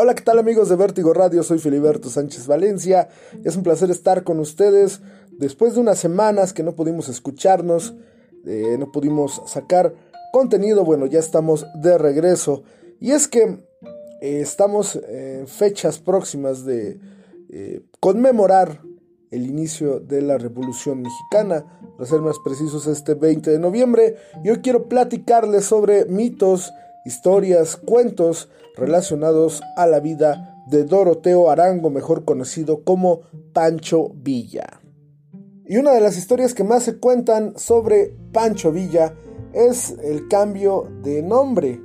Hola, ¿qué tal amigos de Vértigo Radio? Soy Filiberto Sánchez Valencia. Es un placer estar con ustedes después de unas semanas que no pudimos escucharnos, eh, no pudimos sacar contenido. Bueno, ya estamos de regreso. Y es que eh, estamos en fechas próximas de eh, conmemorar el inicio de la Revolución Mexicana, para ser más precisos este 20 de noviembre. Y hoy quiero platicarles sobre mitos, historias, cuentos relacionados a la vida de Doroteo Arango, mejor conocido como Pancho Villa. Y una de las historias que más se cuentan sobre Pancho Villa es el cambio de nombre.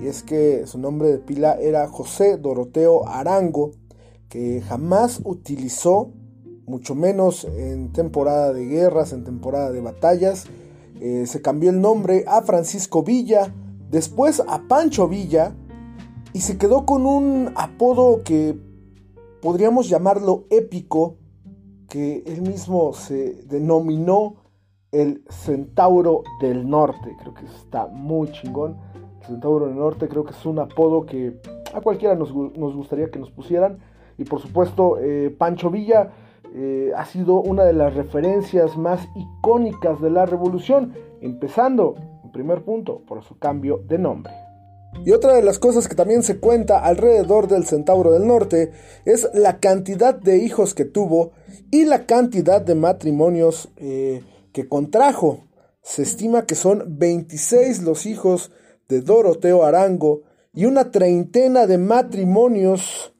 Y es que su nombre de pila era José Doroteo Arango, que jamás utilizó, mucho menos en temporada de guerras, en temporada de batallas. Eh, se cambió el nombre a Francisco Villa, después a Pancho Villa, y se quedó con un apodo que podríamos llamarlo épico, que él mismo se denominó el Centauro del Norte. Creo que está muy chingón. Centauro del Norte creo que es un apodo que a cualquiera nos, gustaría que nos pusieran. Y por supuesto, eh, Pancho Villa eh, ha sido una de las referencias más icónicas de la revolución, empezando, primer punto, por su cambio de nombre. Y otra de las cosas que también se cuenta alrededor del Centauro del Norte es la cantidad de hijos que tuvo y la cantidad de matrimonios eh, que contrajo. Se estima que son 26 los hijos de Doroteo Arango y una treintena de matrimonios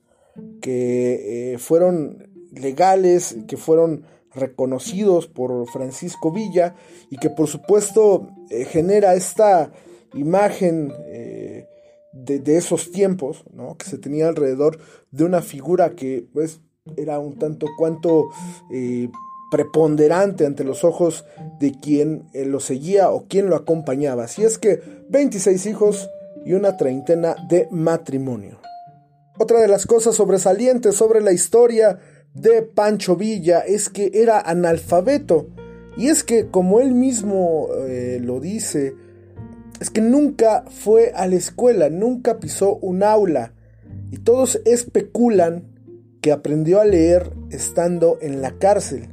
que eh, fueron legales, que fueron reconocidos por Francisco Villa y que por supuesto eh, genera esta imagen de, esos tiempos, ¿no? que se tenía alrededor de una figura que pues, era un tanto cuanto eh, preponderante ante los ojos de quien eh, lo seguía o quien lo acompañaba. Así es que 26 hijos y una treintena de matrimonio. Otra de las cosas sobresalientes sobre la historia de Pancho Villa es que era analfabeto. Y es que, como él mismo eh, lo dice, es que nunca fue a la escuela, nunca pisó un aula y todos especulan que aprendió a leer estando en la cárcel.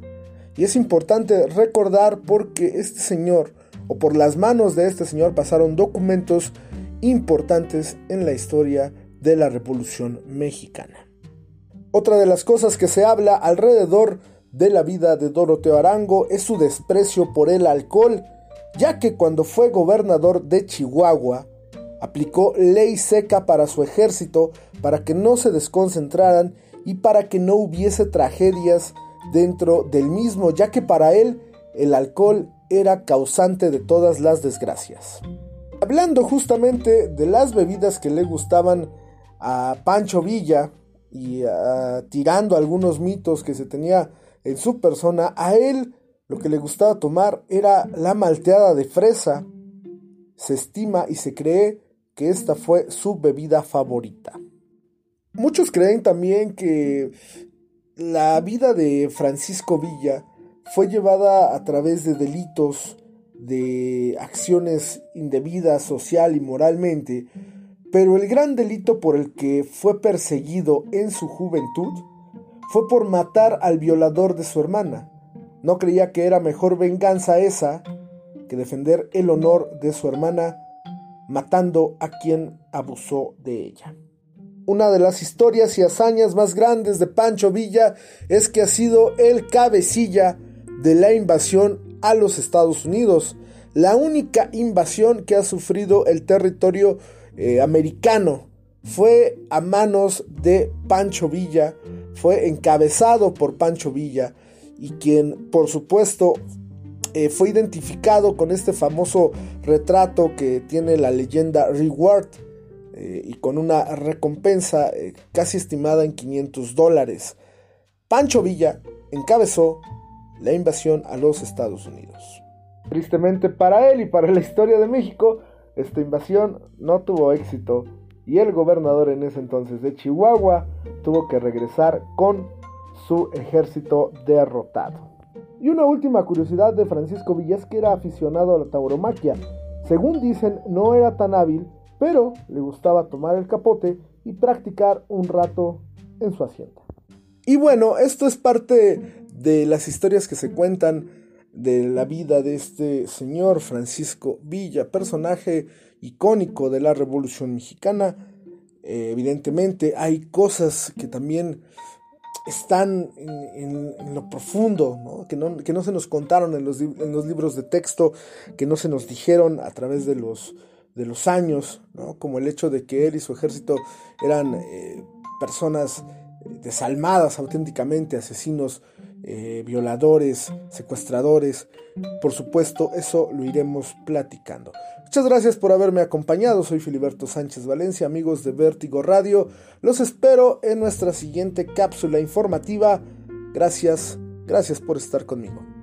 Y es importante recordar porque este señor, o por las manos de este señor, pasaron documentos importantes en la historia de la Revolución Mexicana. Otra de las cosas que se habla alrededor de la vida de Doroteo Arango es su desprecio por el alcohol ya que cuando fue gobernador de Chihuahua, aplicó ley seca para su ejército para que no se desconcentraran y para que no hubiese tragedias dentro del mismo, ya que para él el alcohol era causante de todas las desgracias. Hablando justamente de las bebidas que le gustaban a Pancho Villa y tirando algunos mitos que se tenía en su persona, a él lo que le gustaba tomar era la malteada de fresa. Se estima y se cree que esta fue su bebida favorita. Muchos creen también que la vida de Francisco Villa fue llevada a través de delitos, de acciones indebidas social y moralmente, pero el gran delito por el que fue perseguido en su juventud fue por matar al violador de su hermana. No creía que era mejor venganza esa que defender el honor de su hermana matando a quien abusó de ella. Una de las historias y hazañas más grandes de Pancho Villa es que ha sido el cabecilla de la invasión a los Estados Unidos, la única invasión que ha sufrido el territorio eh, americano. Fue a manos de Pancho Villa, fue encabezado por Pancho Villa y quien por supuesto eh, fue identificado con este famoso retrato que tiene la leyenda Reward eh, y con una recompensa casi estimada en 500 dólares. Pancho Villa encabezó la invasión a los Estados Unidos. Tristemente para él y para la historia de México, esta invasión no tuvo éxito y el gobernador en ese entonces de Chihuahua tuvo que regresar con su ejército derrotado. Y una última curiosidad de Francisco Villas que era aficionado a la tauromaquia. Según dicen, no era tan hábil, pero le gustaba tomar el capote y practicar un rato en su hacienda. Y bueno, esto es parte de las historias que se cuentan de la vida de este señor Francisco Villa, personaje icónico de la Revolución Mexicana. Eh, evidentemente hay cosas que también están en, lo profundo, Que, no, que, no, se nos contaron en los, en los, libros de texto, que no se nos dijeron a través de los, de los años, como el hecho de que él y su ejército eran eh, personas desalmadas auténticamente, asesinos eh, violadores, secuestradores. Por supuesto, eso lo iremos platicando. Muchas gracias por haberme acompañado. Soy Filiberto Sánchez Valencia, amigos de Vértigo Radio. Los espero en nuestra siguiente cápsula informativa. Gracias, gracias por estar conmigo.